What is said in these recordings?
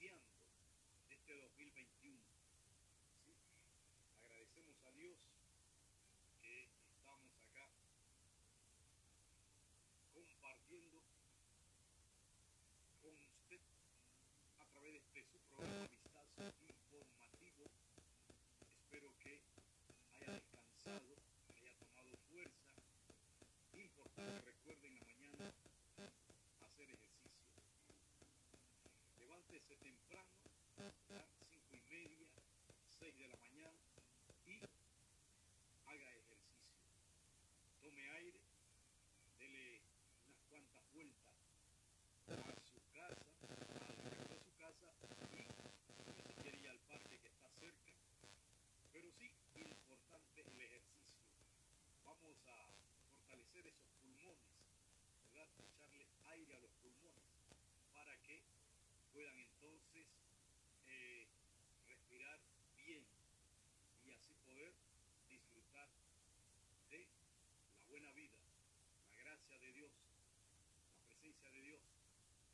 iniciando este 2021. ¿sí? Agradecemos a Dios que estamos acá compartiendo con usted a través de este su programa Vistazo Informativo. Espero que haya descansado, haya tomado fuerza. Importante, recuerden la mañana hacer ejercicio. Levántese temprano, a cinco y media, seis de la mañana y haga ejercicio. Tome aire, dele unas cuantas vueltas a su casa, a su casa y si quiere ir al parque que está cerca. Pero sí, importante el ejercicio. Vamos a fortalecer esos pulmones, ¿verdad? Echarle aire a los pulmones para que puedan entonces eh, respirar bien y así poder disfrutar de la buena vida, la gracia de Dios, la presencia de Dios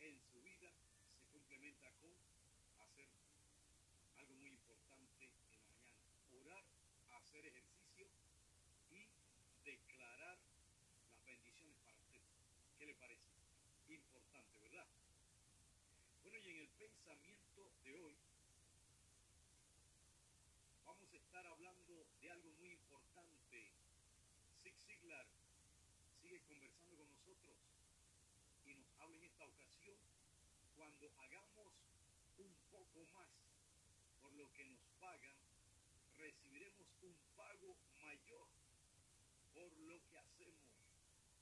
en su vida se complementa con hacer algo muy importante en la mañana, orar, hacer ejercicio y declarar las bendiciones para usted. ¿Qué le parece? Importante, ¿verdad? Y en el pensamiento de hoy vamos a estar hablando de algo muy importante. Zig Ziglar sigue conversando con nosotros y nos habla en esta ocasión cuando hagamos un poco más por lo que nos pagan, recibiremos un pago mayor por lo que hacemos.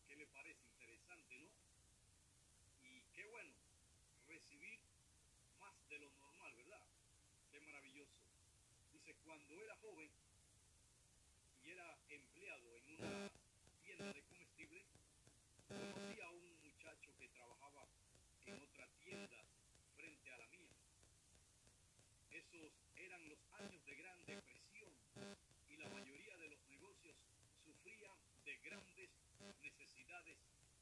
¿Qué le parece interesante, no? Y qué bueno recibir más de lo normal, ¿verdad? Qué maravilloso. Dice, cuando era joven y era empleado en una tienda de comestibles, conocí a un muchacho que trabajaba en otra tienda frente a la mía. Esos eran los años de gran depresión y la mayoría de los negocios sufrían de grandes necesidades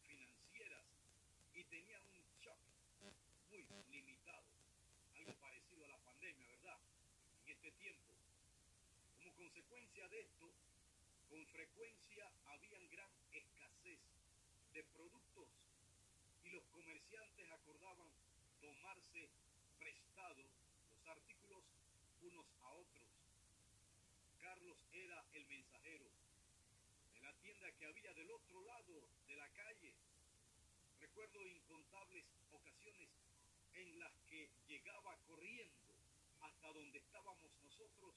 financieras y tenían un shock muy limitado, algo parecido a la pandemia, ¿verdad? En este tiempo. Como consecuencia de esto, con frecuencia habían gran escasez de productos y los comerciantes acordaban tomarse prestado los artículos unos a otros. Carlos era el mensajero de la tienda que había del otro lado de la calle. Recuerdo incontables ocasiones en las que llegaba corriendo hasta donde estábamos nosotros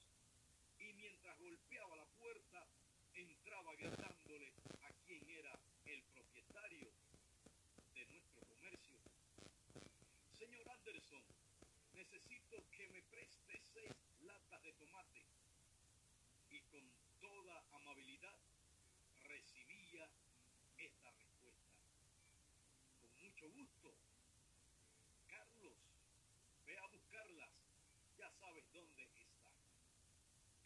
y mientras golpeaba la puerta entraba gritándole a quién era el propietario de nuestro comercio. Señor Anderson, necesito que me preste seis latas de tomate. Y con toda amabilidad recibía esta respuesta. Con mucho gusto. Carlos, ve a buscarlas. Ya sabes dónde están.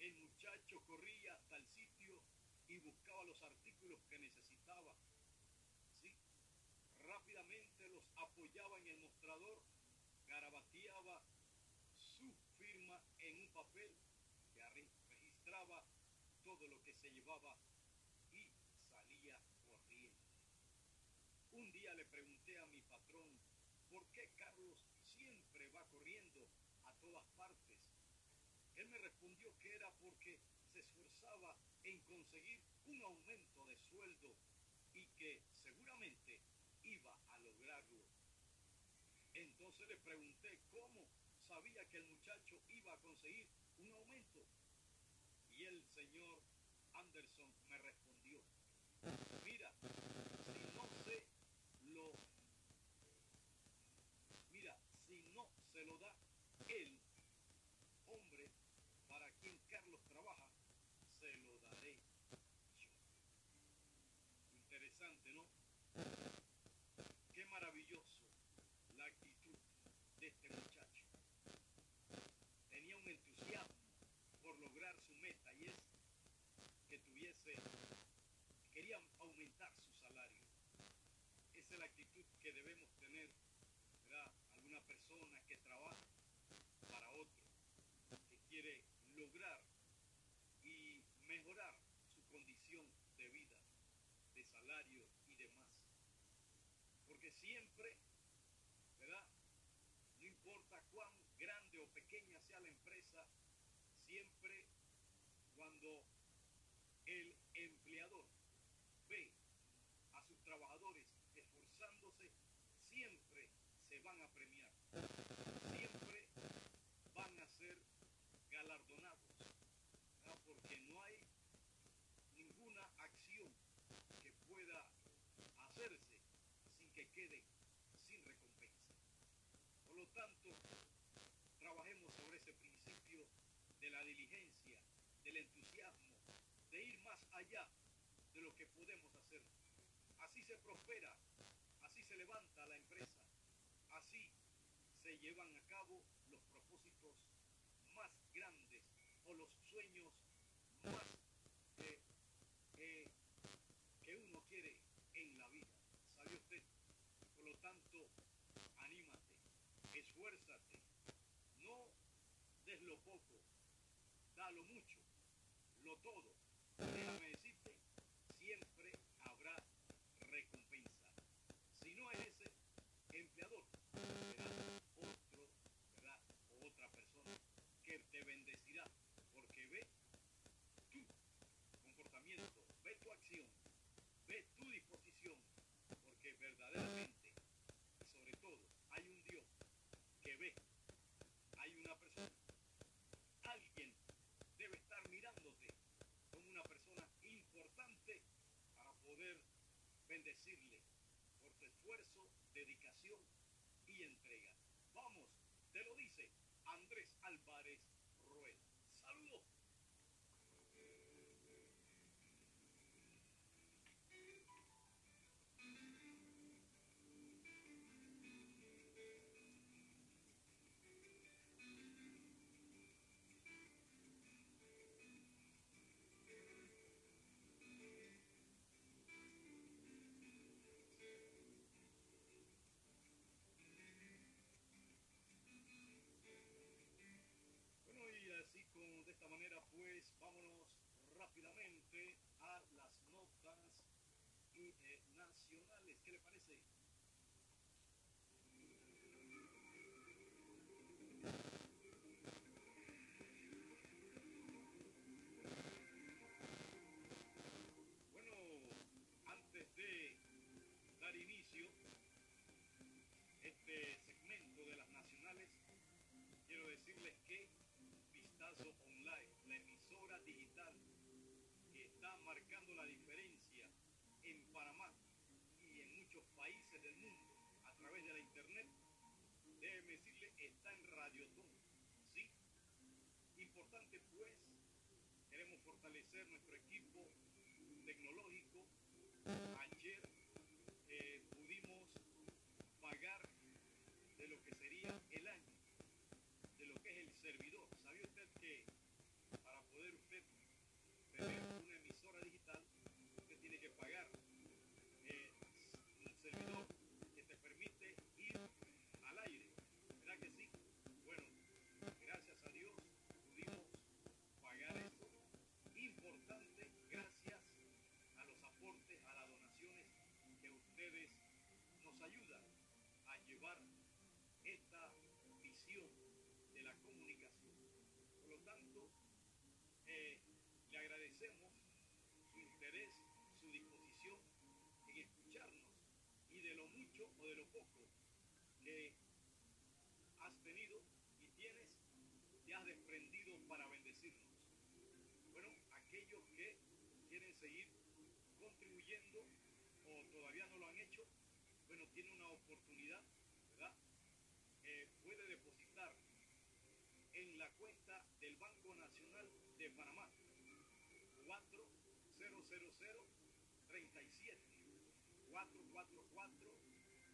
El muchacho corría hasta el sitio y buscaba los artículos que necesitaba. ¿Sí? Rápidamente los apoyaba en el mostrador, garabateaba su firma en un papel que registraba todo lo que se llevaba y salía corriendo. Un día le pregunté a mi patrón, ¿por qué Carlos siempre va corriendo a todas partes? Él me respondió que era porque se esforzaba en conseguir un aumento de sueldo y que seguramente iba a lograrlo. Entonces le pregunté cómo sabía que el muchacho iba a conseguir un aumento. Y el señor Anderson me respondió, mira, si no se lo, mira, si no se lo da el hombre para quien Carlos trabaja, se lo daré yo. Interesante, ¿no? Qué maravilloso la actitud de este muchacho. Tenía un entusiasmo por lograr su meta y querían aumentar su salario. Esa es la actitud que debemos tener, ¿verdad? Alguna persona que trabaja para otro, que quiere lograr y mejorar su condición de vida, de salario y demás. Porque siempre, ¿verdad? No importa cuán grande o pequeña sea la empresa, siempre cuando el empleador ve a sus trabajadores esforzándose, siempre se van a premiar, siempre van a ser galardonados, porque no hay ninguna acción que pueda hacerse sin que quede sin recompensa. Por lo tanto, trabajemos sobre ese principio de la diligencia, del entusiasmo, de ir más allá de lo que podemos hacer. Así se prospera, así se levanta la empresa, así se llevan a cabo los propósitos más grandes o los sueños más eh, eh, que uno quiere en la vida. ¿Sabe usted? Por lo tanto, anímate, esfuérzate, no des lo poco, lo mucho, lo todo. Nacionales. ¿Qué le parece? Importante pues, fortalecer nuestro equipo tecnológico. Ayer eh, pudimos pagar de lo que sería el año, de lo que es el servidor. ¿Sabía usted que para poder usted tener una emisora digital, usted tiene que pagar eh, un servidor que te permite ir al aire? ¿Verdad que sí? Bueno, gracias a Dios pudimos pagar eso. Importante, gracias a los aportes, a las donaciones que ustedes nos ayudan a llevar esta visión de la comunicación. Por lo tanto, eh, le agradecemos su interés, su disposición en escucharnos y de lo mucho o de lo poco que has tenido y tienes, te has desprendido para bendecirnos. Bueno, aquellos que quieren seguir contribuyendo o todavía no lo han hecho, bueno, tiene una oportunidad, ¿verdad? Eh, puede depositar en la cuenta del Banco Nacional de Panamá 4000 37 444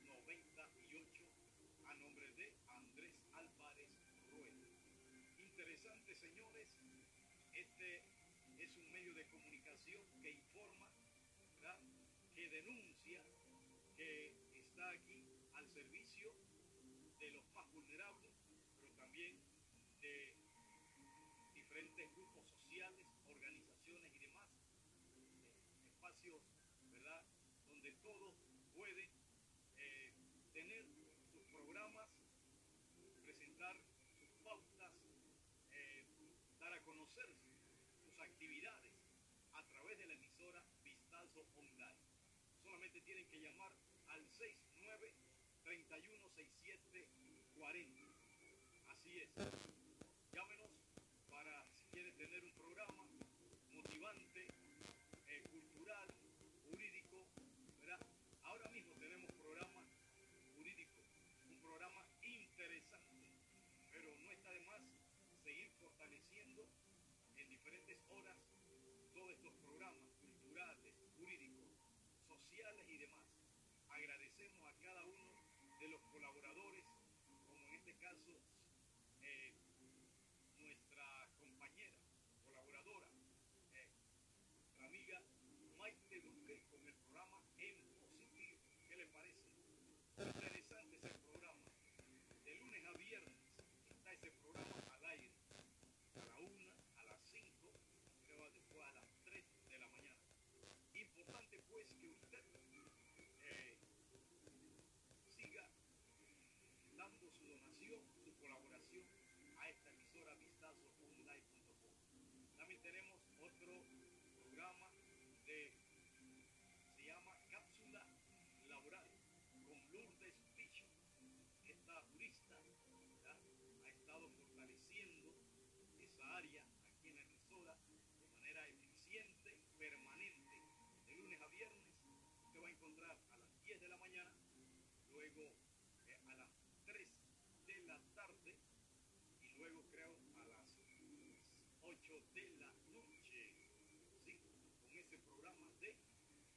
98 a nombre de Andrés Álvarez Rueda. Interesante, señores, este medio de comunicación que informa, que denuncia, que está aquí al servicio de los más vulnerables, pero también de diferentes grupos sociales, organizaciones y demás, eh, espacios, ¿verdad?, donde todos pueden eh, tener sus programas, presentar sus pautas, eh, dar a conocer sus actividades a través de la emisora Vistazo Online. Solamente tienen que llamar al 69 31 67 40. Así es. Llámenos para si quieren tener un programa motivante, eh, cultural, jurídico. Ahora mismo tenemos programa jurídico, un programa interesante, pero no está de más seguir fortaleciendo en diferentes horas todos estos programas culturales, jurídicos, sociales y demás. Agradecemos a cada uno de los colaboradores, como en este caso eh, nuestra compañera, colaboradora, eh, nuestra amiga Maite Duque con el programa En Positivo. ¿Qué le parece? Interesante ese programa. De lunes a viernes está ese programa al aire. A la una, a las cinco, creo después a las tres de la mañana. Importante pues que usted eh, siga dando su donación, su colaboración a esta emisora vistazoonline.com. También tenemos otro programa de, se llama Cápsula Laboral con Lourdes Picho. Esta jurista ¿verdad? ha estado fortaleciendo esa área aquí en la emisora de manera eficiente, permanente, de lunes a viernes. Usted va a encontrar a las 10 de la mañana, luego eh, a las 3 de la tarde y luego creo a las 8 de la noche. Sí, con ese programa de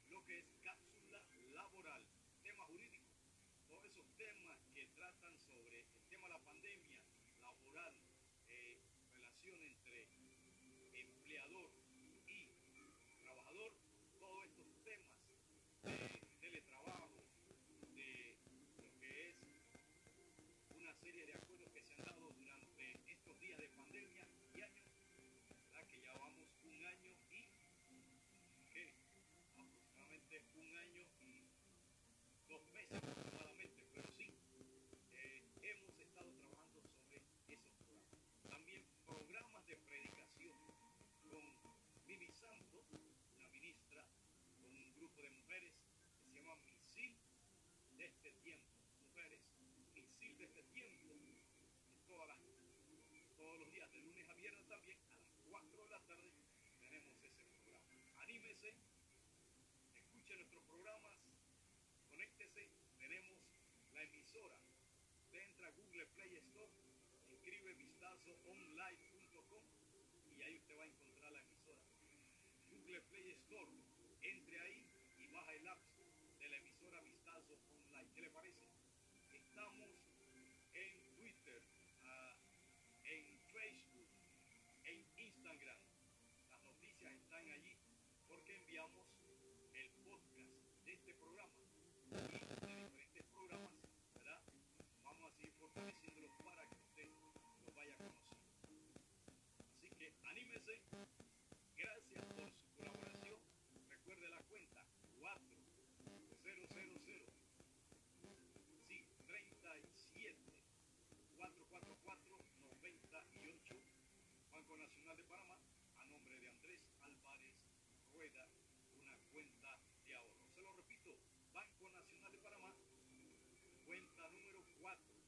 lo que es cápsula laboral, tema jurídico, todos esos temas pero sí, hemos estado trabajando sobre esos programas. También programas de predicación con Mimi Santos, una ministra, con un grupo de mujeres que se llama Misil de este tiempo. Mujeres, Misil de este tiempo, todas las, todos los días, de lunes a viernes también, a las 4 de la tarde, tenemos ese programa. Anímese, escuche nuestros programas, conéctese, tenemos la emisora. Usted entra a Google Play Store, escribe vistazoonline.com y ahí usted va a encontrar la emisora. Google Play Store, entre ahí y baja el app de la emisora Vistazo Online. ¿Qué le parece? Estamos en Twitter, ah, en Facebook, en Instagram. Las noticias están allí porque enviamos Gracias por su colaboración. Recuerde la cuenta 4000. Sí, 37 444 98 Banco Nacional de Panamá a nombre de Andrés Álvarez Rueda, una cuenta de ahorro. Se lo repito, Banco Nacional de Panamá, cuenta número 4000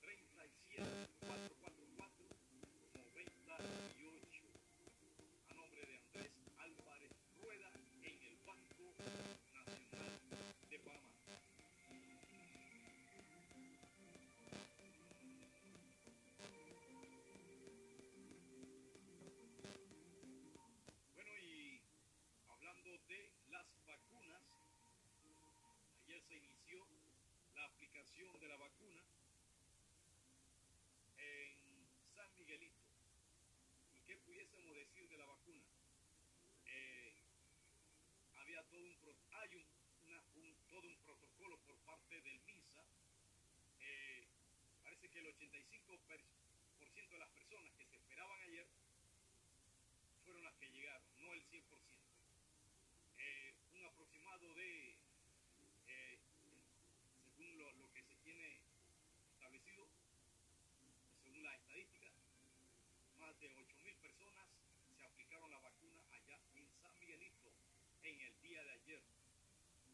37 de la vacuna en San Miguelito. ¿Y qué pudiésemos decir de la vacuna? Eh, había todo un, hay todo un protocolo por parte del MINSA. Eh, parece que el 85% de las personas que se esperaban ayer fueron las que llegaron, no el 100%. Eh, un aproximado de, según lo, lo que se tiene establecido, según la estadística, más de 8.000 personas se aplicaron la vacuna allá en San Miguelito en el día de ayer.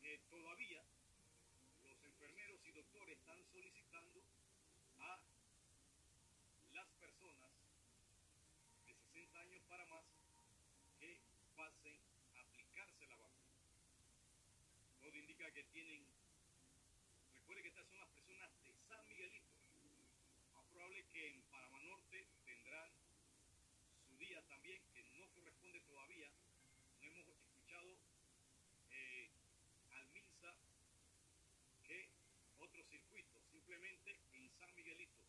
Eh, todavía los enfermeros y doctores están solicitando a las personas de 60 años para más que pasen a aplicarse la vacuna. Todo indica que tienen, recuerde que estas son las personas de San Miguelito. Que en Panamá Norte tendrán su día también, que no corresponde todavía. No hemos escuchado eh, al MINSA que otro circuito, simplemente en San Miguelito.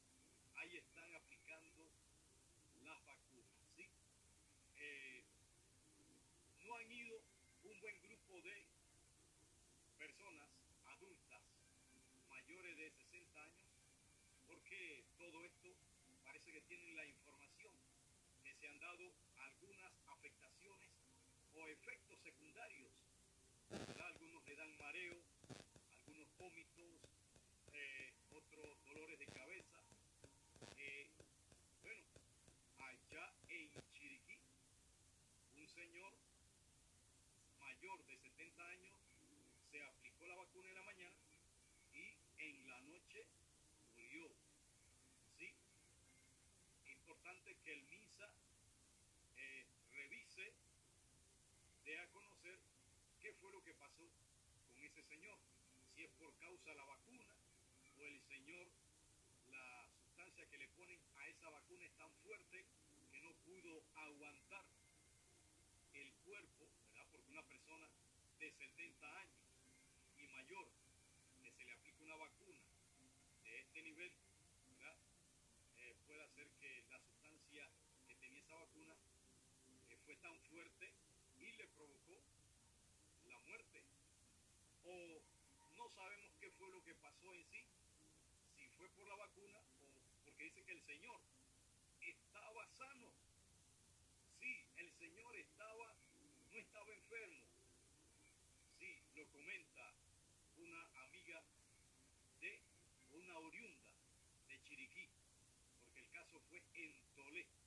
Ahí están aplicando las vacunas. ¿sí? Eh, no han ido un buen grupo de personas adultas mayores de 60 años porque tienen la información que se han dado algunas afectaciones o efectos secundarios. Algunos le dan mareo, algunos vómitos, eh, otros dolores de cabeza. Eh, bueno, allá en Chiriquí, un señor mayor de 70 años se aplicó la vacuna en la mañana y en la noche murió. ¿Sí? Importante que el MISA eh, revise, dé a conocer qué fue lo que pasó con ese señor. Si es por causa de la vacuna o el señor, la sustancia que le ponen a esa vacuna es tan fuerte que no pudo aguantar el cuerpo, ¿verdad? Porque una persona de 70 años y mayor que se le aplica una vacuna de este nivel, ¿verdad? Eh, puede hacer que la sustancia que tenía esa vacuna eh, fue tan fuerte y le provocó la muerte. O no sabemos qué fue lo que pasó en sí, si fue por la vacuna o porque dice que el Señor estaba sano. Sí, el Señor estaba, no estaba enfermo. Sí, lo comenta una amiga de una oriunda de Chiriquí, porque el caso fue en Tolé.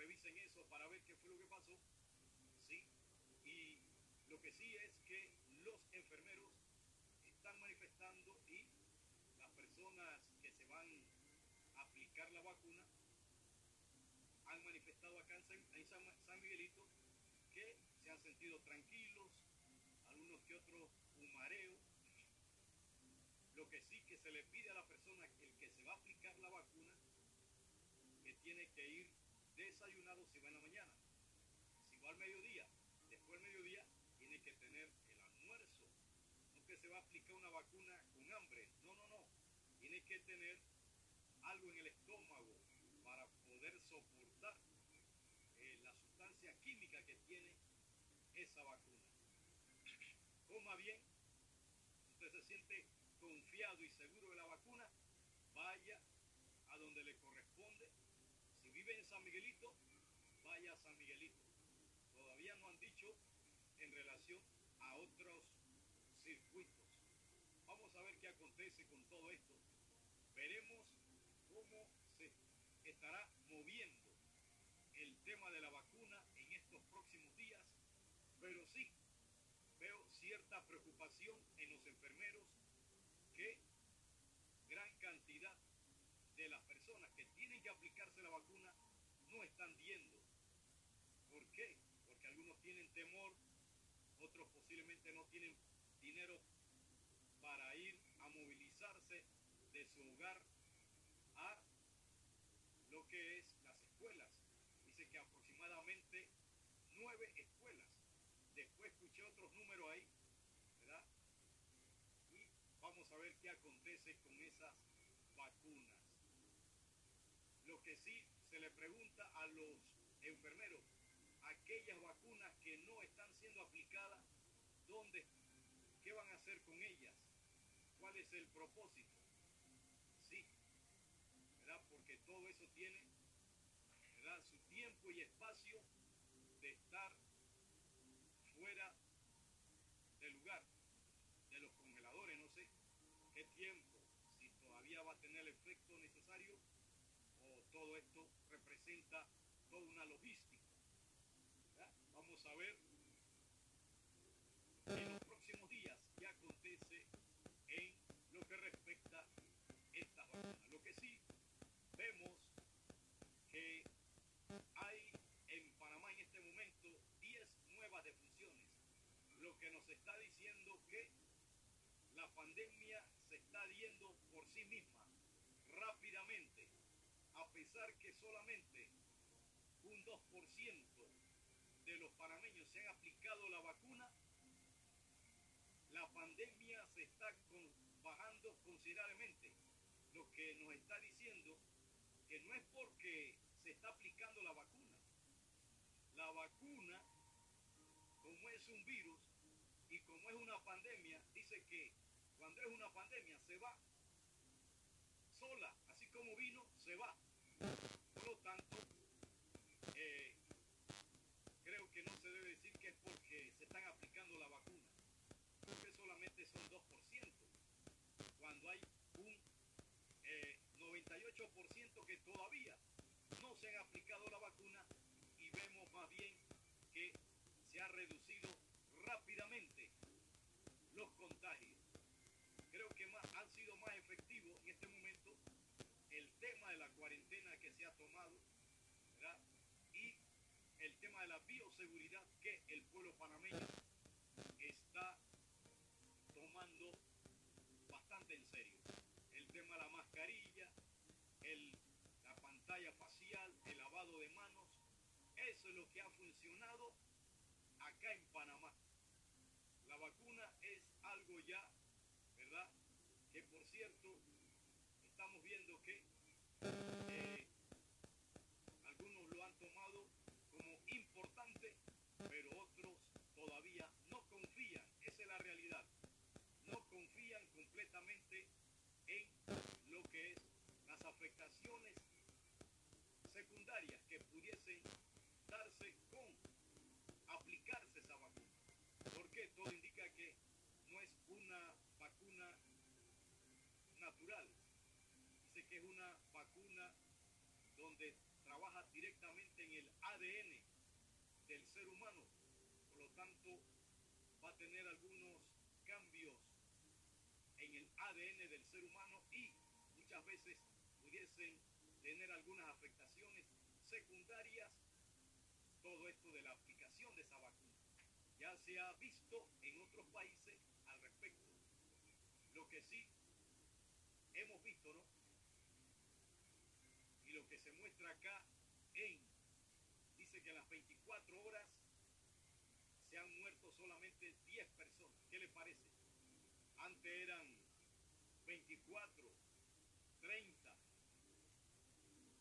Revisen eso para ver qué fue lo que pasó. Sí, y lo que sí es que los enfermeros están manifestando y las personas que se van a aplicar la vacuna han manifestado acá en San, Miguelito que se han sentido tranquilos, algunos que otros un mareo. Lo que sí que se le pide a la persona, el que se va a aplicar la vacuna, que tiene que ir desayunado si va en la mañana. Si va al mediodía, después del mediodía, tiene que tener el almuerzo. No que se va a aplicar una vacuna con hambre. No, no, no. Tiene que tener algo en el estómago para poder soportar eh, la sustancia química que tiene esa vacuna. Coma bien, usted se siente confiado y seguro de la vacuna, vaya a donde le corresponde. Si vive en San Miguelito, vaya a San Miguelito. Todavía no han dicho en relación a otros circuitos. Vamos a ver qué acontece con todo esto. Veremos cómo se estará moviendo el tema de la vacuna en estos próximos días, pero sí veo cierta preocupación en los enfermeros que gran cantidad de las personas que que aplicarse la vacuna no están yendo. ¿Por qué? Porque algunos tienen temor, otros posiblemente no tienen dinero para ir a movilizarse de su hogar a lo que es las escuelas. Dice que aproximadamente nueve escuelas. Después escuché otros números ahí, ¿verdad? Y vamos a ver qué acontece con esas vacunas. Lo que se le pregunta a los enfermeros, aquellas vacunas que no están siendo aplicadas, ¿dónde? ¿Qué van a hacer con ellas? ¿Cuál es el propósito? Sí, ¿verdad? Porque todo eso tiene, ¿verdad? Su tiempo y espacio de estar fuera del lugar, de los congeladores, no sé qué tiempo, si todavía va a tener el efecto necesario o todo esto representa toda una logística. ¿verdad? Vamos a ver en los próximos días qué acontece en lo que respecta a estas. Lo que sí vemos que hay en Panamá en este momento 10 nuevas defunciones, lo que nos está diciendo que la pandemia se está yendo por sí misma rápidamente, a que solamente un 2% de los panameños se han aplicado la vacuna, la pandemia se está bajando considerablemente, lo que nos está diciendo que no es porque se está aplicando la vacuna. La vacuna, como es un virus y como es una pandemia, dice que cuando es una pandemia se va sola, así como vino, se va. Por lo tanto, creo que no se debe decir que es porque se están aplicando la vacuna, porque solamente son 2%, cuando hay un eh, 98% que todavía no se han aplicado la vacuna y vemos más bien que se ha reducido rápidamente los contagios. Creo que más, han sido más efectivos en este momento el tema de la cuarentena que se ha tomado ¿verdad? y el tema de la bioseguridad que el pueblo panameño está tomando bastante en serio. El tema de la mascarilla, el, la pantalla facial, el lavado de manos, eso es lo que ha funcionado acá en Panamá. La vacuna es algo ya, ¿verdad? Que por cierto, estamos viendo que eh, algunos lo han tomado como importante, pero otros todavía no confían, esa es la realidad, no confían completamente en lo que es las afectaciones que pudiesen darse con aplicarse esa vacuna. Porque todo indica que no es una vacuna natural, dice que es una vacuna donde trabaja directamente en el ADN del ser humano, por lo tanto va a tener algunos cambios en el ADN del ser humano y muchas veces pudiesen tener algunas afectaciones secundarias, todo esto de la aplicación de esa vacuna. Ya se ha visto en otros países al respecto. Lo que sí hemos visto, ¿no? Y lo que se muestra acá en, dice que en las 24 horas se han muerto solamente 10 personas. ¿Qué le parece? Antes eran 24, 30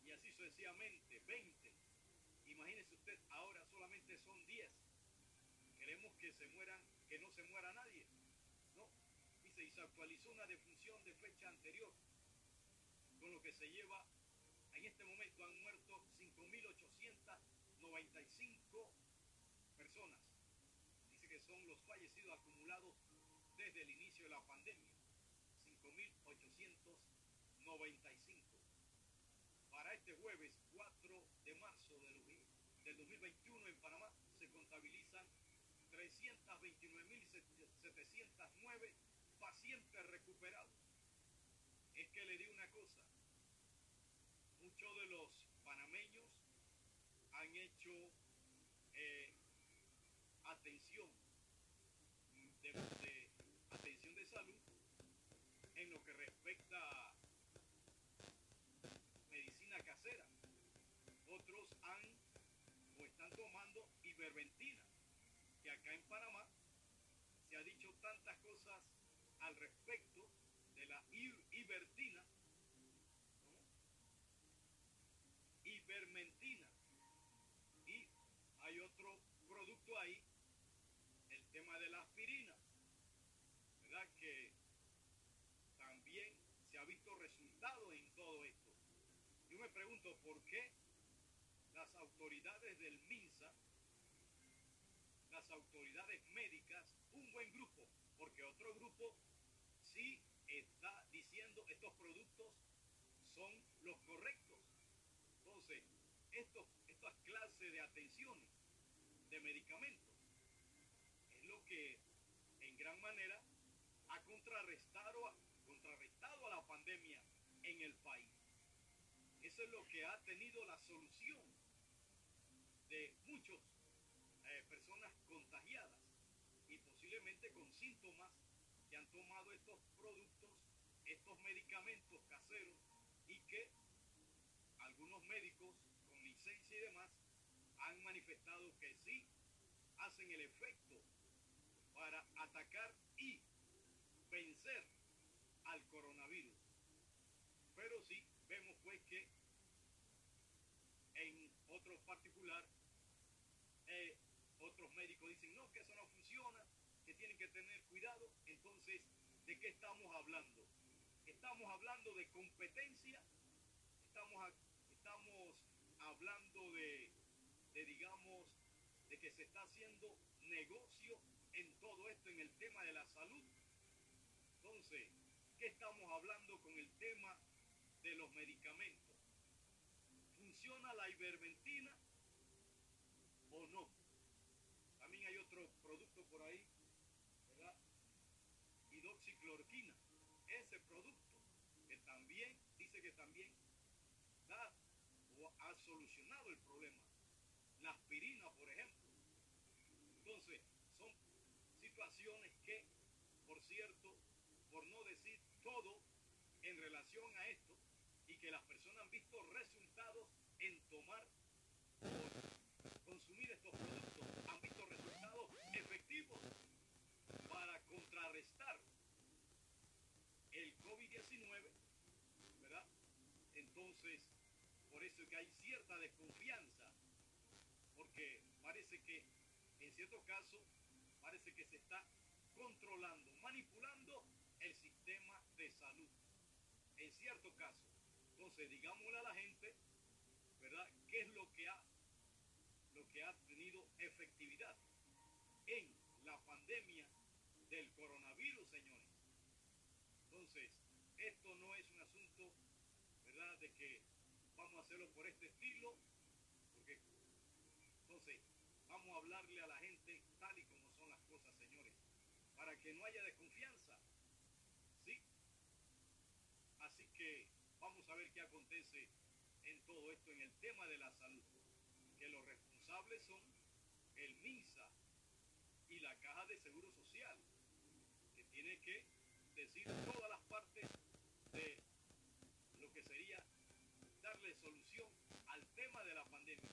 y así sucesivamente, 20. Imagínese usted, ahora solamente son 10. Queremos que se mueran, que no se muera nadie. No, dice, y se actualizó una defunción de fecha anterior, con lo que se lleva, en este momento han muerto 5.895 personas. Dice que son los fallecidos acumulados desde el inicio de la pandemia. 5.895. Este jueves 4 de marzo del 2021 en Panamá se contabilizan 329.709 pacientes recuperados. Es que le digo una cosa, muchos de los panameños han hecho hiperventila. Que acá en Panamá se ha dicho tantas cosas al respecto de la ivertina, ¿no? ivermentina. Y hay otro producto ahí, el tema de la aspirina, ¿verdad? Que también se ha visto resultado en todo esto. Yo me pregunto por qué las autoridades del autoridades médicas, un buen grupo, porque otro grupo sí está diciendo estos productos son los correctos. Entonces, estos, estas clases de atenciones, de medicamentos, es lo que en gran manera ha contrarrestado, contrarrestado a la pandemia en el país. Eso es lo que ha tenido la solución de muchas eh, personas contagiadas y posiblemente con síntomas que han tomado estos productos, estos medicamentos caseros y que algunos médicos con licencia y demás han manifestado que sí hacen el efecto para atacar y vencer al coronavirus. Pero sí vemos pues que en otros particular médicos dicen no, que eso no funciona, que tienen que tener cuidado. Entonces, ¿de qué estamos hablando? Estamos hablando de competencia, estamos, estamos hablando de, de, digamos, de que se está haciendo negocio en todo esto, en el tema de la salud. Entonces, ¿qué estamos hablando con el tema de los medicamentos? ¿Funciona la ivermentina o no? También hay otro producto por ahí, ¿verdad? Hidroxicloroquina. Ese producto que también dice que también da o ha solucionado el problema. La aspirina, por ejemplo. Entonces, son situaciones que, por cierto, por no decir todo en relación a esto, y que las personas han visto resultados en tomar consumir estos productos, han visto resultados efectivos para contrarrestar el COVID-19, ¿verdad? Entonces, por eso es que hay cierta desconfianza, porque parece que en cierto caso parece que se está controlando, manipulando el sistema de salud. En cierto caso. Entonces, digámosle a la gente, ¿verdad? ¿Qué es lo que ha, lo que ha tenido efectividad en la pandemia del coronavirus, señores? Entonces, esto no es un asunto, ¿verdad? De que hacerlo por este estilo, porque entonces vamos a hablarle a la gente tal y como son las cosas, señores, para que no haya desconfianza. ¿Sí? Así que vamos a ver qué acontece en todo esto, en el tema de la salud, que los responsables son el MINSA y la Caja de Seguro Social, que tiene que decir todas las partes de lo que sería darle solución al tema de la pandemia.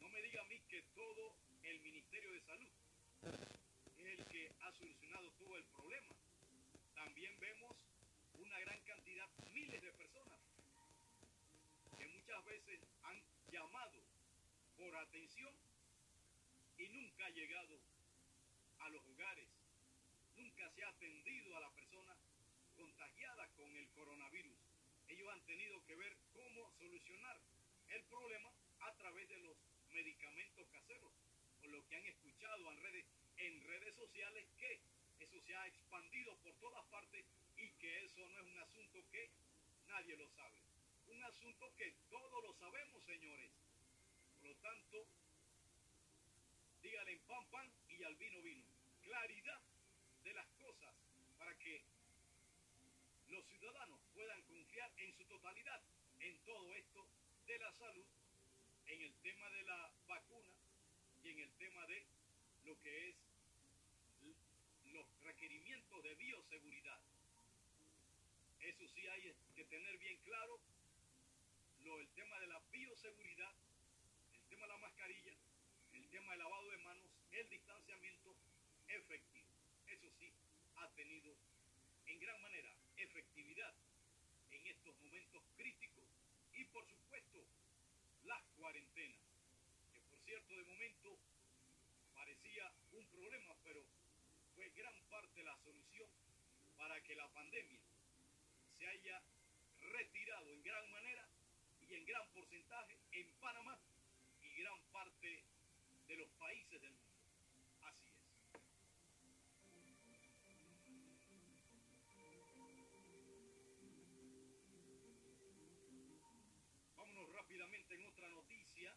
No me diga a mí que todo el Ministerio de Salud es el que ha solucionado todo el problema. También vemos una gran cantidad, miles de personas, que muchas veces han llamado por atención y nunca ha llegado a los hogares, nunca se ha atendido a la persona contagiada con el coronavirus. Ellos han tenido que ver cómo solucionar el problema a través de los medicamentos caseros, o lo que han escuchado en redes, en redes sociales que eso se ha expandido por todas partes y que eso no es un asunto que nadie lo sabe. Un asunto que todos lo sabemos, señores. Por lo tanto, díganle pan pan y al vino vino. Claridad de las cosas para que los ciudadanos puedan confiar en su totalidad en todo esto de la salud, el tema de la vacuna y en el tema de lo que es los requerimientos de bioseguridad. Eso sí hay que tener bien claro lo, el tema de la bioseguridad, el tema de la mascarilla, el tema del lavado de manos, el distanciamiento efectivo. Eso sí ha tenido en gran manera efectividad en estos momentos críticos y por supuesto las cuarentenas, que por cierto de momento parecía un problema, pero fue gran parte la solución para que la pandemia se haya retirado en gran manera y en gran porcentaje en Panamá Vámonos rápidamente en otra noticia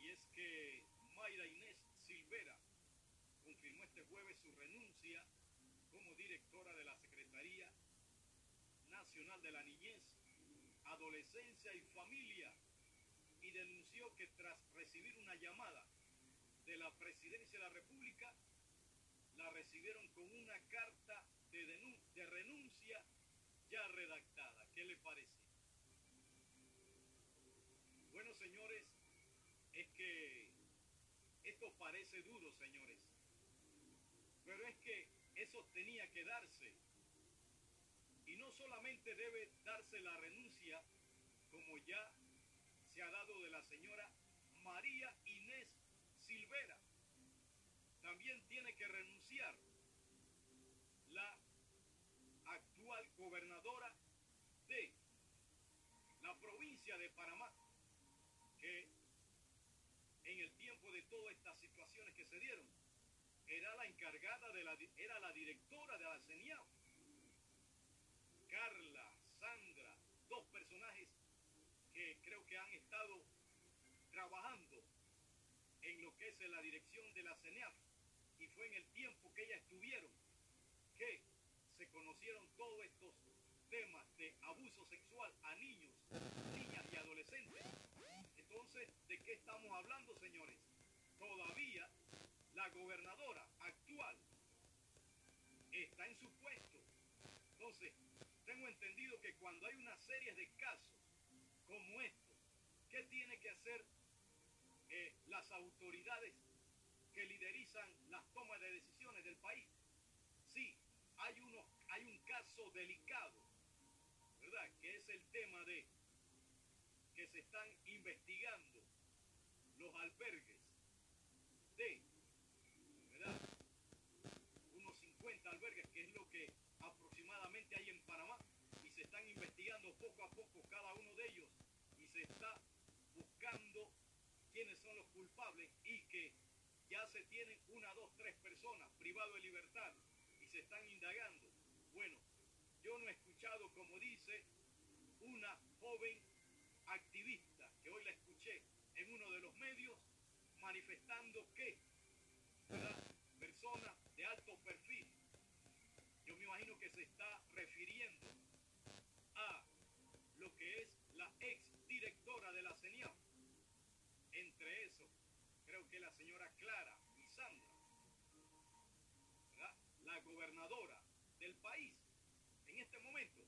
y es que Mayra Inés Silvera confirmó este jueves su renuncia como directora de la Secretaría Nacional de la Niñez, Adolescencia y Familia y denunció que tras recibir una llamada de la Presidencia de la República, la recibieron con una carta de, de renuncia ya redactada. ¿Qué le parece? Bueno, señores, es que parece duro, señores. Pero es que eso tenía que darse. Y no solamente debe darse la renuncia, como ya se ha dado de la señora María Inés Silvera. También tiene que renunciar la actual gobernadora de la provincia de Panamá, que en el todas estas situaciones que se dieron, era la encargada de la, era la directora de la CENIAO. Carla, Sandra, dos personajes que creo que han estado trabajando en lo que es la dirección de la CENIAF y fue en el tiempo que ellas estuvieron que se conocieron todos estos temas de abuso sexual a niños, niñas y adolescentes. Entonces, ¿de qué estamos hablando, señores? Todavía la gobernadora actual está en su puesto. Entonces, tengo entendido que cuando hay una serie de casos como estos, ¿qué tiene que hacer eh, las autoridades que liderizan las tomas de decisiones del país? Sí, hay, uno, hay un caso delicado, ¿verdad? Que es el tema de que se están investigando los albergues de unos 50 albergues, que es lo que aproximadamente hay en Panamá, y se están investigando poco a poco cada uno de ellos, y se está buscando quiénes son los culpables y que ya se tienen una, dos, tres personas privadas de libertad y se están indagando. Bueno, yo no he escuchado, como dice, una joven activista, que hoy la escuché en uno de los medios, manifestando que Persona de alto perfil. Yo me imagino que se está refiriendo a lo que es la ex directora de la CENIAP. Entre eso, creo que la señora Clara y Sandra, la gobernadora del país, en este momento,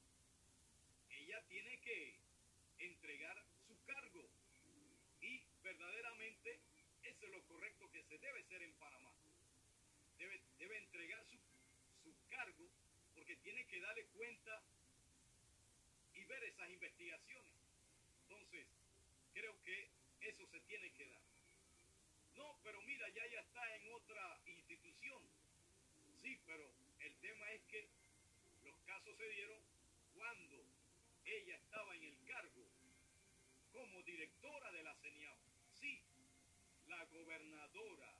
tiene que entregar su cargo y verdaderamente eso es lo correcto que se debe hacer en Panamá. Debe, debe entregar su, su cargo porque tiene que darle cuenta y ver esas investigaciones. Entonces, creo que eso se tiene que dar. No, pero mira, ya ya está en otra institución. Sí, pero el tema es que los casos se dieron cuando ella estaba en el cargo como directora de la CENIAO. Sí, la gobernadora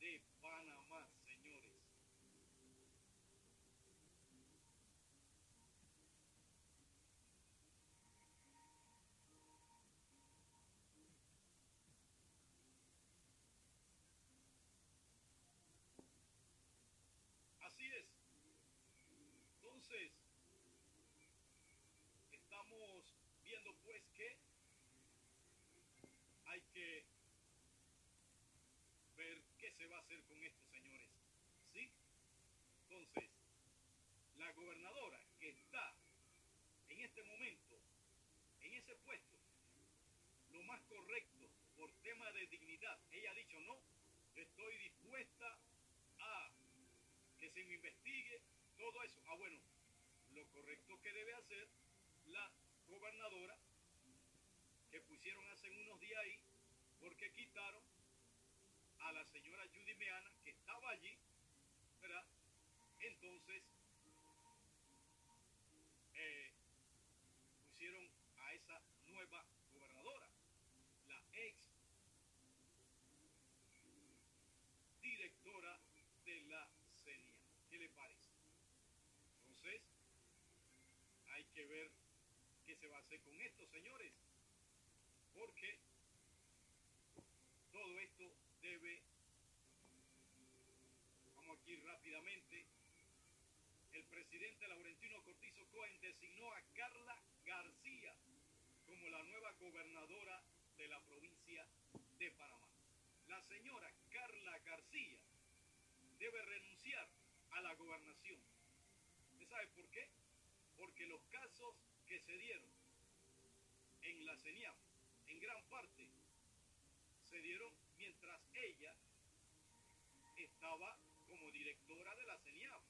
de Panamá, señores. Así es. Entonces, estamos viendo pues que hay que ver qué se va a con esto, señores. ¿Sí? Entonces, la gobernadora que está en este momento en ese puesto, lo más correcto por tema de dignidad, ella ha dicho no, estoy dispuesta a que se me investigue todo eso. Ah, bueno, lo correcto que debe hacer la gobernadora que pusieron hace unos días ahí porque quitaron a la señora Judy Meana, que estaba allí, ¿verdad? Entonces, eh, pusieron a esa nueva gobernadora, la ex directora de la CENIA. ¿Qué le parece? Entonces, hay que ver qué se va a hacer con esto, señores, porque rápidamente, el presidente Laurentino Cortizo Cohen designó a Carla García como la nueva gobernadora de la provincia de Panamá. La señora Carla García debe renunciar a la gobernación. ¿Usted sabe por qué? Porque los casos que se dieron en la CENIAF, en gran parte, se dieron mientras ella estaba como directora de la CENIAF.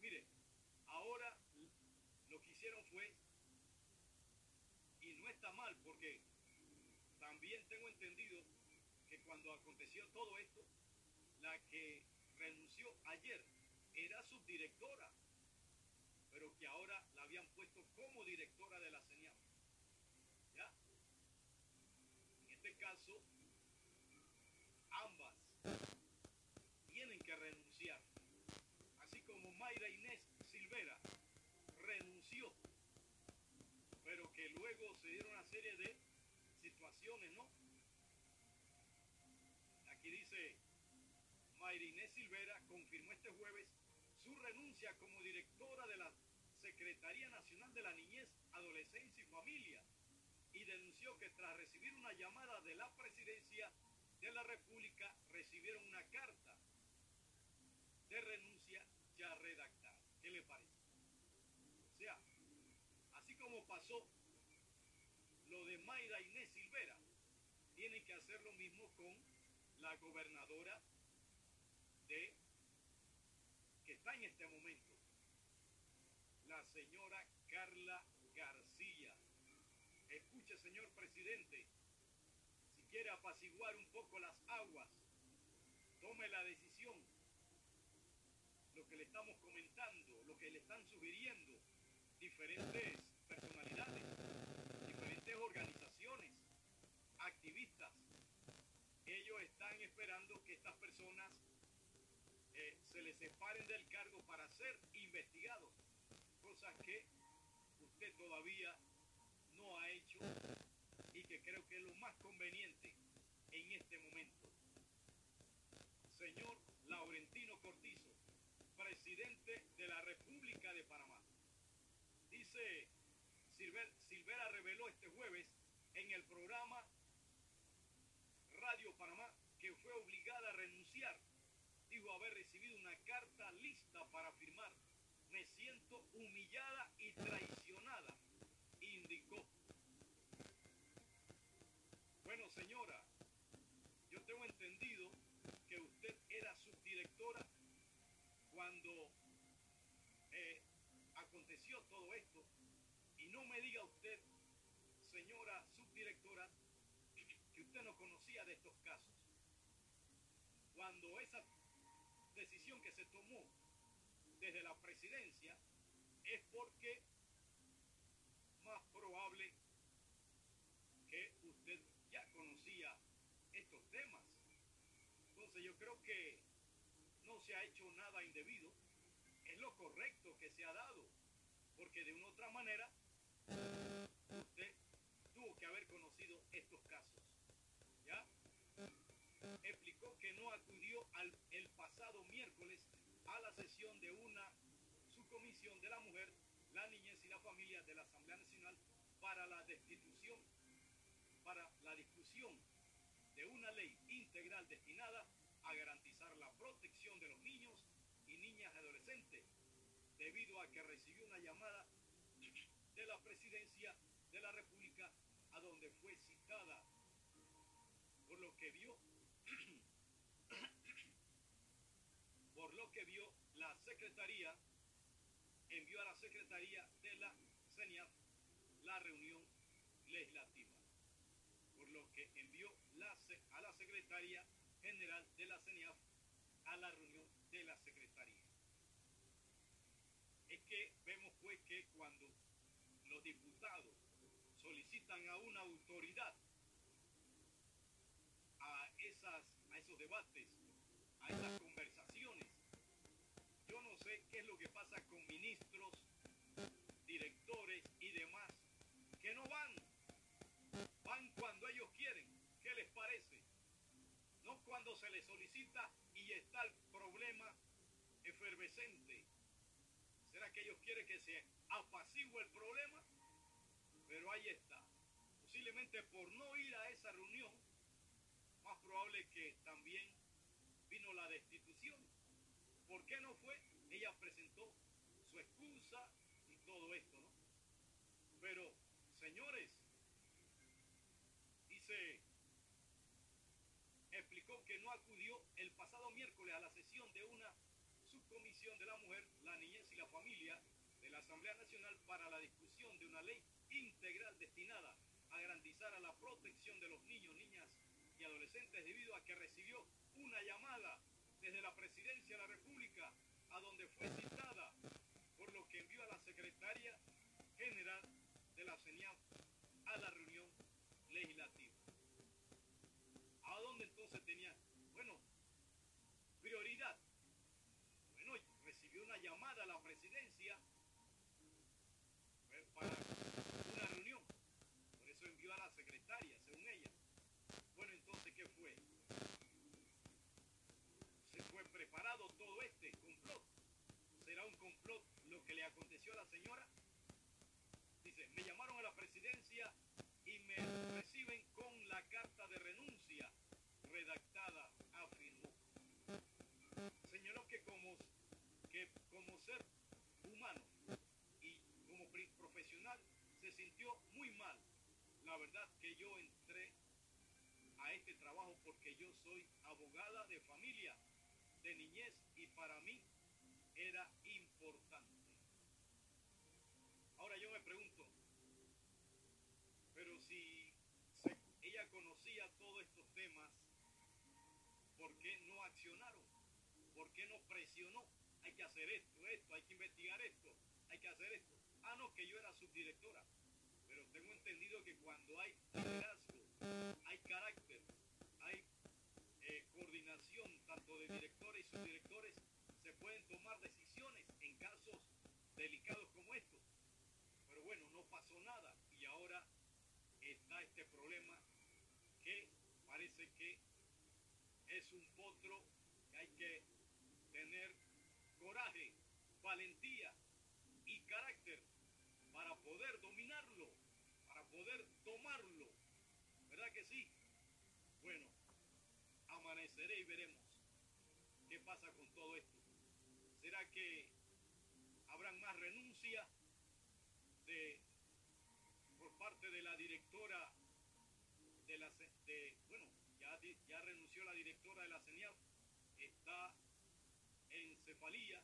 Mire, ahora lo que hicieron fue, y no mal porque también tengo entendido que cuando aconteció todo esto, la que renunció ayer era subdirectora, pero que ahora la habían puesto como directora de la señal. ¿Ya? En este caso, ambas tienen que renunciar. Así como Mayra Inés Silvera renunció, pero que luego se dieron una de situaciones, ¿no? Aquí dice, Mayra Inés Silvera confirmó este jueves su renuncia como directora de la Secretaría Nacional de la Niñez, Adolescencia y Familia y denunció que tras recibir una llamada de la presidencia de la República recibieron una carta de renuncia ya redactada. ¿Qué le parece? O sea, así como pasó de Mayra Inés Silvera, tienen que hacer lo mismo con la gobernadora de que está en este momento, la señora Carla García. Escuche, señor presidente, si quiere apaciguar un poco las aguas, tome la decisión. Lo que le estamos comentando, lo que le están sugiriendo diferentes personalidades, diferentes organizaciones, activistas, ellos están esperando que estas personas eh, se les separen del cargo para ser investigados, cosas que usted todavía no ha hecho y que creo que es lo más conveniente en este momento. Señor Laurentino Cortizo, presidente de la República de Panamá. Dice, Silver, Silvera reveló este jueves en el programa Radio Panamá que fue obligada a renunciar. Dijo haber recibido una carta lista para firmar. Me siento humillada y traicionada, indicó. Bueno, señora, yo tengo entendido que usted era subdirectora cuando eh, aconteció todo esto. Y no me diga usted, señora subdirectora, que usted no conocía de estos casos. Cuando esa decisión que se tomó desde la presidencia es porque más probable que usted ya conocía estos temas. Entonces yo creo que no se ha hecho nada indebido, es lo correcto que se ha dado, porque de una otra manera usted tuvo que haber conocido estos casos. ¿Ya? Explicó que no acudió al, el pasado miércoles sesión de una subcomisión de la mujer, la niñez y la familia de la Asamblea Nacional para la destitución, para la discusión de una ley integral destinada a garantizar la protección de los niños y niñas adolescentes, debido a que recibió una llamada de la presidencia de la República a donde fue citada, por lo que vio, por lo que vio Envió a la Secretaría de la CENIAF la reunión legislativa, por lo que envió la, a la Secretaría General de la CENIAF a la reunión de la Secretaría. Es que vemos pues que cuando los diputados solicitan a una autoridad a, esas, a esos debates, a esas conversaciones, yo no sé qué qué es lo que pasa con ministros, directores y demás que no van. Van cuando ellos quieren. ¿Qué les parece? No cuando se les solicita y está el problema efervescente. ¿Será que ellos quieren que se apacigüe el problema? Pero ahí está. Posiblemente por no ir a esa reunión, más probable que también vino la destitución. ¿Por qué no fue? Ella presentó excusa y todo esto, ¿no? Pero, señores, dice, explicó que no acudió el pasado miércoles a la sesión de una subcomisión de la mujer, la niñez y la familia de la Asamblea Nacional para la discusión de una ley integral destinada a garantizar a la protección de los niños, niñas y adolescentes debido a que recibió una llamada desde la Presidencia de la República a donde fue citada, por lo que envió a la Secretaria General de la CENIAF a la reunión legislativa. ¿A dónde entonces tenía? Bueno, prioridad. Bueno, recibió una llamada a la presidencia para una reunión. Por eso envió a la secretaria, según ella. Bueno, entonces, ¿qué fue? Se fue preparado todo este complot. ¿Será un complot lo que le aconteció a la señora? Dice, me llamaron a la presidencia reciben con la carta de renuncia redactada, afirmó. Señaló que como, que como ser humano y como profesional se sintió muy mal. La verdad que yo entré a este trabajo porque yo soy abogada de familia, de niñez y para mí era importante. Ahora yo me pregunto, pero si ella conocía todos estos temas, ¿por qué no accionaron? ¿Por qué no presionó? Hay que hacer esto, esto, hay que investigar esto, hay que hacer esto. Ah, no, que yo era subdirectora. Pero tengo entendido que cuando hay liderazgo, hay carácter, hay eh, coordinación tanto de directores y subdirectores, se pueden tomar decisiones en casos delicados como estos. Pero bueno, no pasó nada y ahora está este problema que parece que es hay que tener coraje, valentía y carácter para poder dominarlo, para poder tomarlo. ¿Verdad que sí? Bueno, amaneceré y veremos qué pasa con todo esto. ¿Será que habrán más renuncias de, por parte de la directora de la de, bueno, ya, ya renunció la directora de la CENIAF, está en cefalía,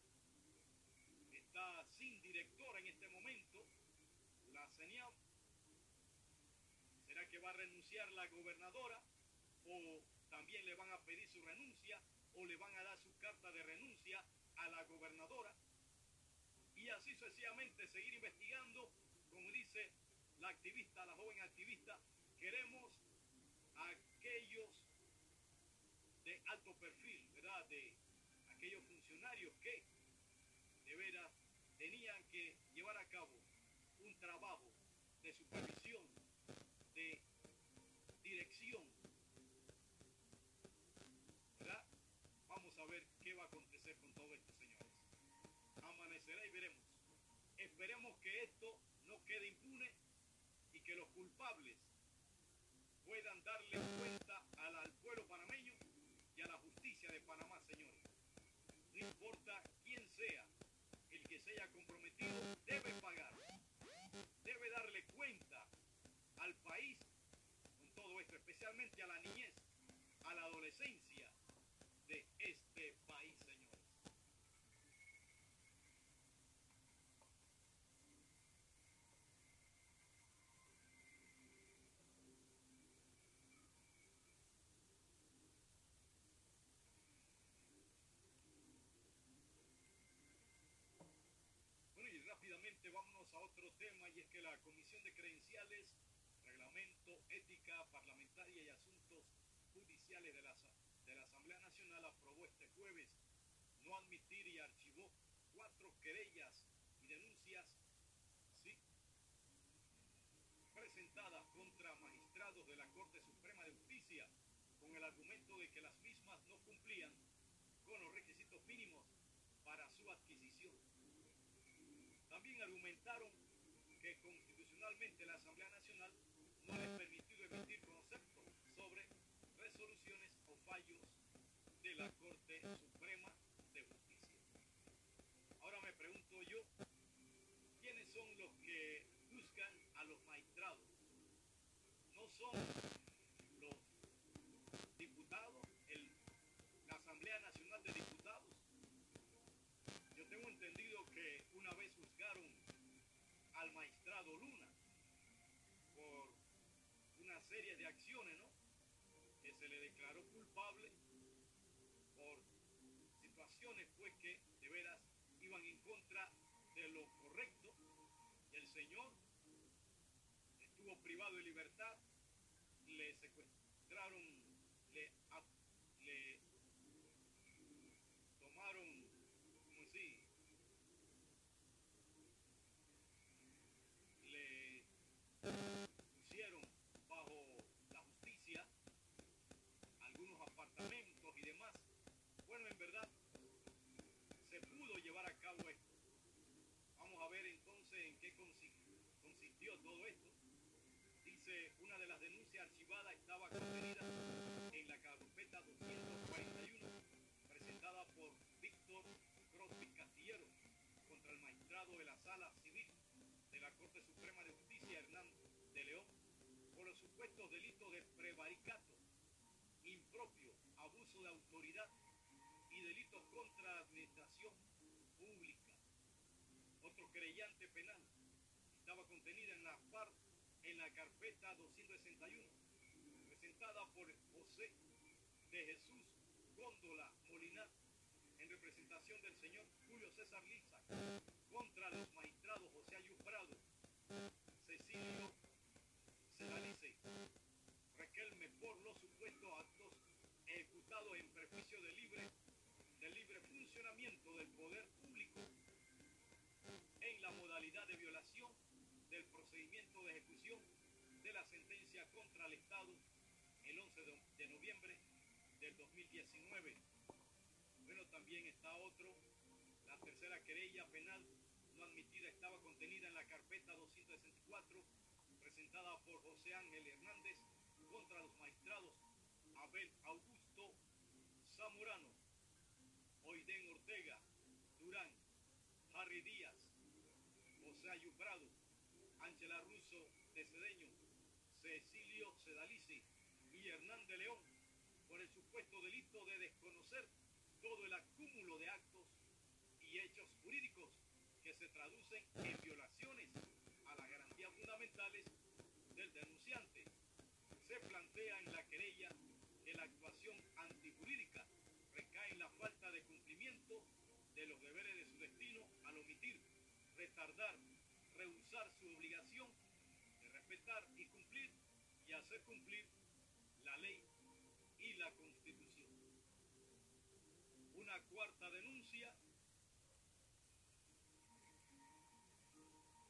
está sin directora en este momento, la CENIAF. ¿Será que va a renunciar la gobernadora o también le van a pedir su renuncia o le van a dar su carta de renuncia a la gobernadora? Y así sucesivamente seguir investigando, como dice la activista, la joven activista, queremos aquellos de alto perfil, ¿verdad? De aquellos funcionarios que de veras tenían que llevar a cabo un trabajo de supervisión, de dirección. ¿Verdad? Vamos a ver qué va a acontecer con todo esto, señores. Amanecerá y veremos. Esperemos que esto no quede impune y que los culpables puedan darle cuenta al, al pueblo panameño y a la justicia de Panamá, señores. No importa quién sea, el que se haya comprometido debe pagar, debe darle cuenta al país con todo esto, especialmente a la niñez, a la adolescencia de este país, señores. Vámonos a otro tema y es que la Comisión de Credenciales, Reglamento, Ética Parlamentaria y Asuntos Judiciales de la, Asamblea Nacional aprobó este jueves no admitir y archivó cuatro querellas y denuncias presentadas contra magistrados de la Corte Suprema de Justicia con el argumento de que las mismas no cumplían con los requisitos mínimos para su adquisición. También argumentaron que constitucionalmente la Asamblea Nacional no les permitido emitir conceptos sobre resoluciones o fallos de la Corte Suprema de Justicia. Ahora me pregunto yo, ¿quiénes son los que buscan a los magistrados? No son los diputados, el, la Asamblea Nacional de Diputados. Yo tengo entendido que una vez juzgaron al magistrado Luna por una serie de acciones, ¿no? Que se le declaró culpable por situaciones, pues, que de veras iban en contra de lo correcto. Y el Señor estuvo privado de libertad, le secuestraron, le, le tomaron, como si, le pusieron bajo la justicia algunos apartamentos y demás. Bueno, en verdad, se pudo llevar a cabo esto. Vamos a ver entonces en qué consistió todo esto. Dice, una de las denuncias en la carpeta 241, presentada por Víctor Crosby Castillero contra el magistrado de la Sala Civil de la Corte Suprema de Justicia, Hernán de León, por los supuestos delitos de prevaricato, impropio, abuso de autoridad y delitos contra administración pública. Otro creyente penal estaba contenida en la FARC en la carpeta 261, por José de Jesús Góndola Molinar, en representación del señor Julio César Liza, contra los magistrados José Ayú Prado, Cecilio Sedalice, Raquelme por los supuestos actos ejecutados en perjuicio libre, del libre funcionamiento del poder público en la modalidad de violación del procedimiento de ejecución de la sentencia contra el Estado el 11 de noviembre del 2019. Bueno, también está otro, la tercera querella penal no admitida estaba contenida en la carpeta 264 presentada por José Ángel Hernández contra los magistrados Abel Augusto Zamorano, Oiden Ortega, Durán, Harry Díaz, José Ayubrado, Ángela Russo de Cedeño, Cecilio Sedalici y Hernán de León supuesto delito de desconocer todo el acúmulo de actos y hechos jurídicos que se traducen en violaciones a las garantías fundamentales del denunciante. Se plantea en la querella que la actuación antijurídica recae en la falta de cumplimiento de los deberes de su destino al omitir, retardar, rehusar su obligación de respetar y cumplir y hacer cumplir la ley y la constitución. Una cuarta denuncia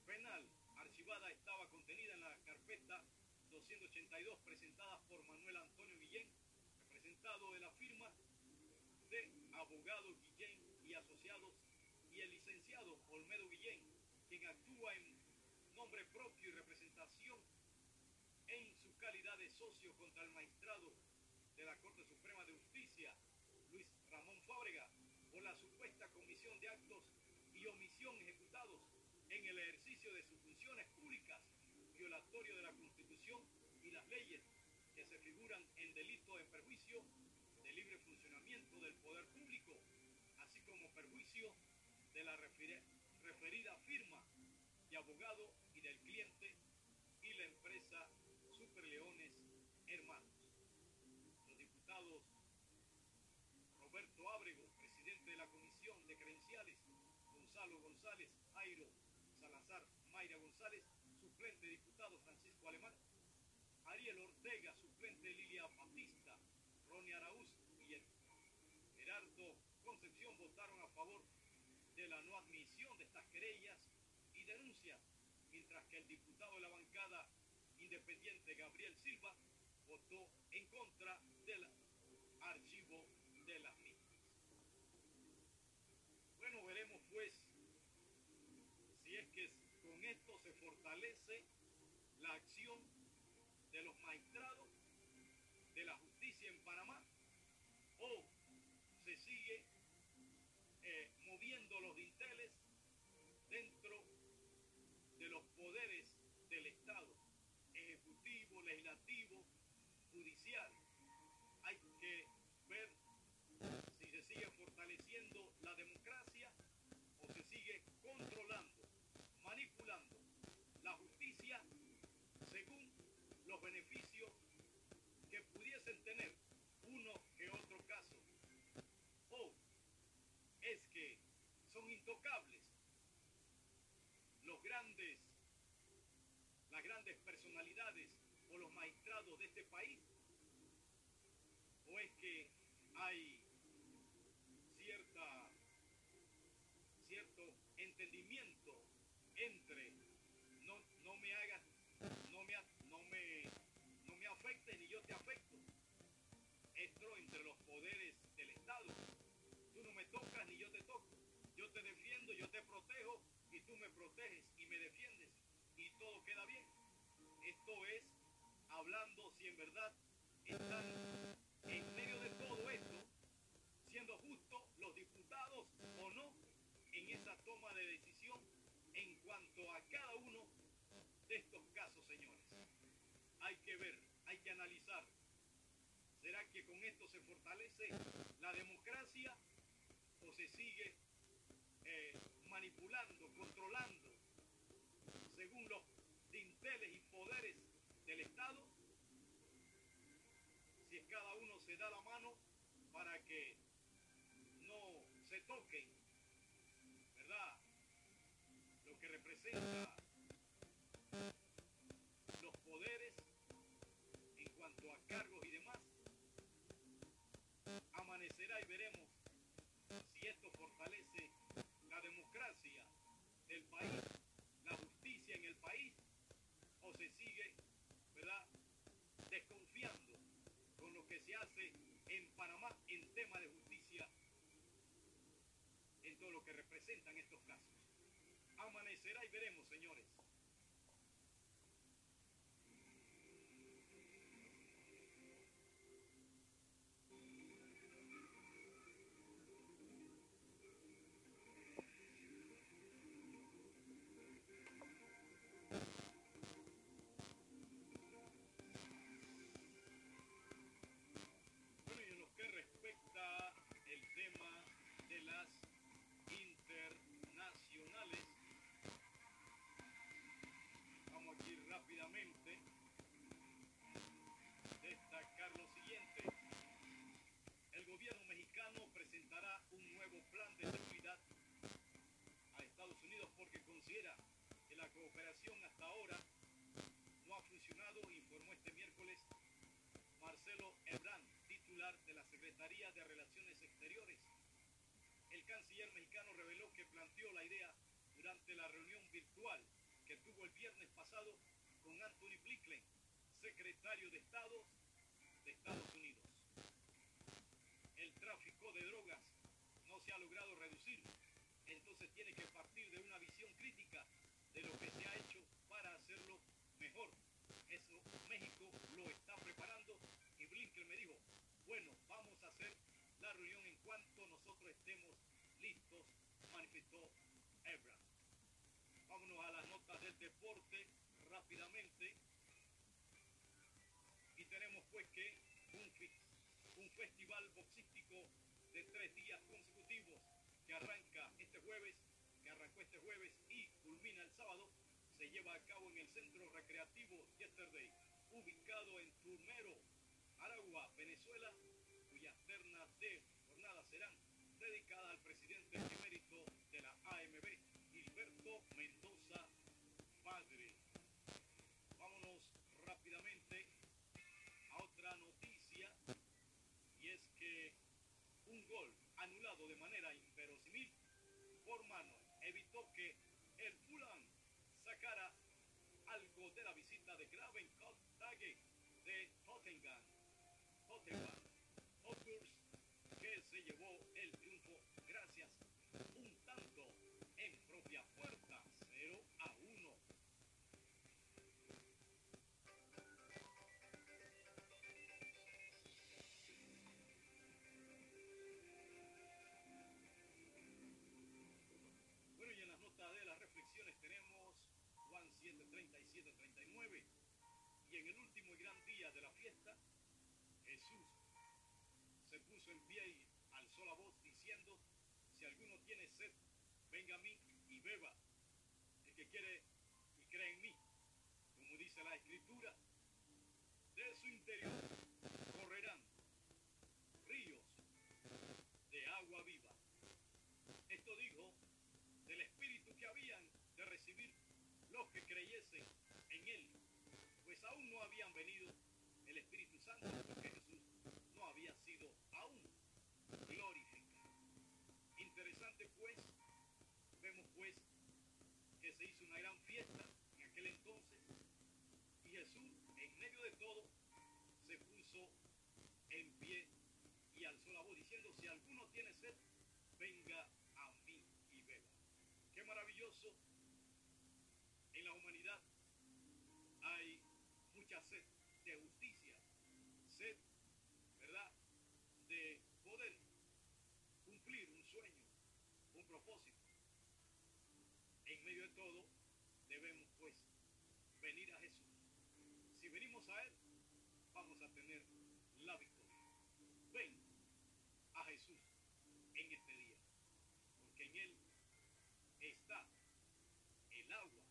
penal. Archivada estaba contenida en la carpeta 282 presentada por Manuel Antonio Guillén, representado de la firma de abogados Guillén y asociados y el licenciado Olmedo Guillén, quien actúa en nombre propio y representación en su calidad de socio contra el magistrado de la Corte Suprema de Justicia, Luis Ramón Fábrega, por la supuesta comisión de actos y omisión ejecutados en el ejercicio de sus funciones públicas, violatorio de la Constitución y las leyes que se figuran en delito en perjuicio del libre funcionamiento del poder público, así como perjuicio de la referida firma de abogado Roberto presidente de la Comisión de Credenciales, Gonzalo González, Jairo Salazar, Mayra González, suplente diputado Francisco Alemán, Ariel Ortega, suplente Lilia Batista, Ronnie Araúz y Gerardo Concepción votaron a favor de de la no admisión de estas querellas y denuncias, mientras que el diputado de la bancada independiente Gabriel Silva votó en contra del archivo de las mismas. Bueno, veremos pues si es que con esto se fortalece la acción de los magistrados de la justicia en Panamá o se sigue eh, moviendo los dinteles dentro de los poderes del Estado, ejecutivo, legislativo, judicial. Hay que ver si se sigue fortaleciendo la democracia o se sigue controlando, manipulando la justicia según los beneficios que pudiesen tener uno que otro caso. O es que son intocables los grandes, las grandes personalidades o los magistrados de este país. O es que hay cierta, cierto entendimiento entre no, no me hagas, no me, no me, no me afectes ni yo te afecto. Esto entre los poderes del Estado. Tú no me tocas ni yo te toco. Yo yo te protejo y tú me proteges y me defiendes y todo queda bien. Esto es hablando si en verdad están en medio de todo esto, siendo justos los diputados o no en esa toma de decisión en cuanto a cada uno de estos casos, señores. Hay que ver, hay que analizar. ¿Será que con esto se fortalece la democracia o se sigue controlando, según los dinteles y poderes del Estado? Si es cada uno se da la mano para que no se toquen, ¿verdad? Lo que representa país, la justicia en el país, o se sigue, ¿verdad?, desconfiando con lo que se hace en Panamá en tema de justicia, en todo lo que representan estos casos. Amanecerá y veremos, señores. De Relaciones Exteriores. El canciller mexicano reveló que planteó la idea durante la reunión virtual que tuvo el viernes pasado con Anthony Blinken, secretario de Estado de Estados Unidos. El tráfico de drogas no se ha logrado reducir, entonces tiene que partir de una visión crítica de lo que se ha hecho para hacerlo mejor. Eso México lo está preparando y Blinken me dijo, bueno, vamos a hacer la reunión en cuanto nosotros estemos listos, manifestó Ebra. A las notas del deporte rápidamente. Y tenemos pues que un, un festival boxístico de tres días consecutivos que arranca este jueves, que arrancó este jueves y culmina el sábado, se lleva a cabo en el Centro Recreativo Yesterday, ubicado en Turmero, Aragua, Venezuela, cuyas ternas de jornada serán dedicadas al presidente evitó que el Fulham sacara algo de la visita de Gravenkopf de Tottenham. Tottenham. Y en el último y gran día de la fiesta, Jesús se puso en pie y alzó la voz diciendo, si alguno tiene sed, venga a mí y beba. El que quiere y cree en mí, como dice la escritura, de su interior correrán ríos de agua viva. Esto dijo del espíritu que habían de recibir los que creyesen en él, pues aún no habían venido el Espíritu Santo porque Jesús no había sido aún glorificado. Interesante pues, vemos pues que se hizo una gran fiesta todo, debemos pues venir a Jesús. Si venimos a Él, vamos a tener la victoria. Ven a Jesús en este día, porque en Él está el agua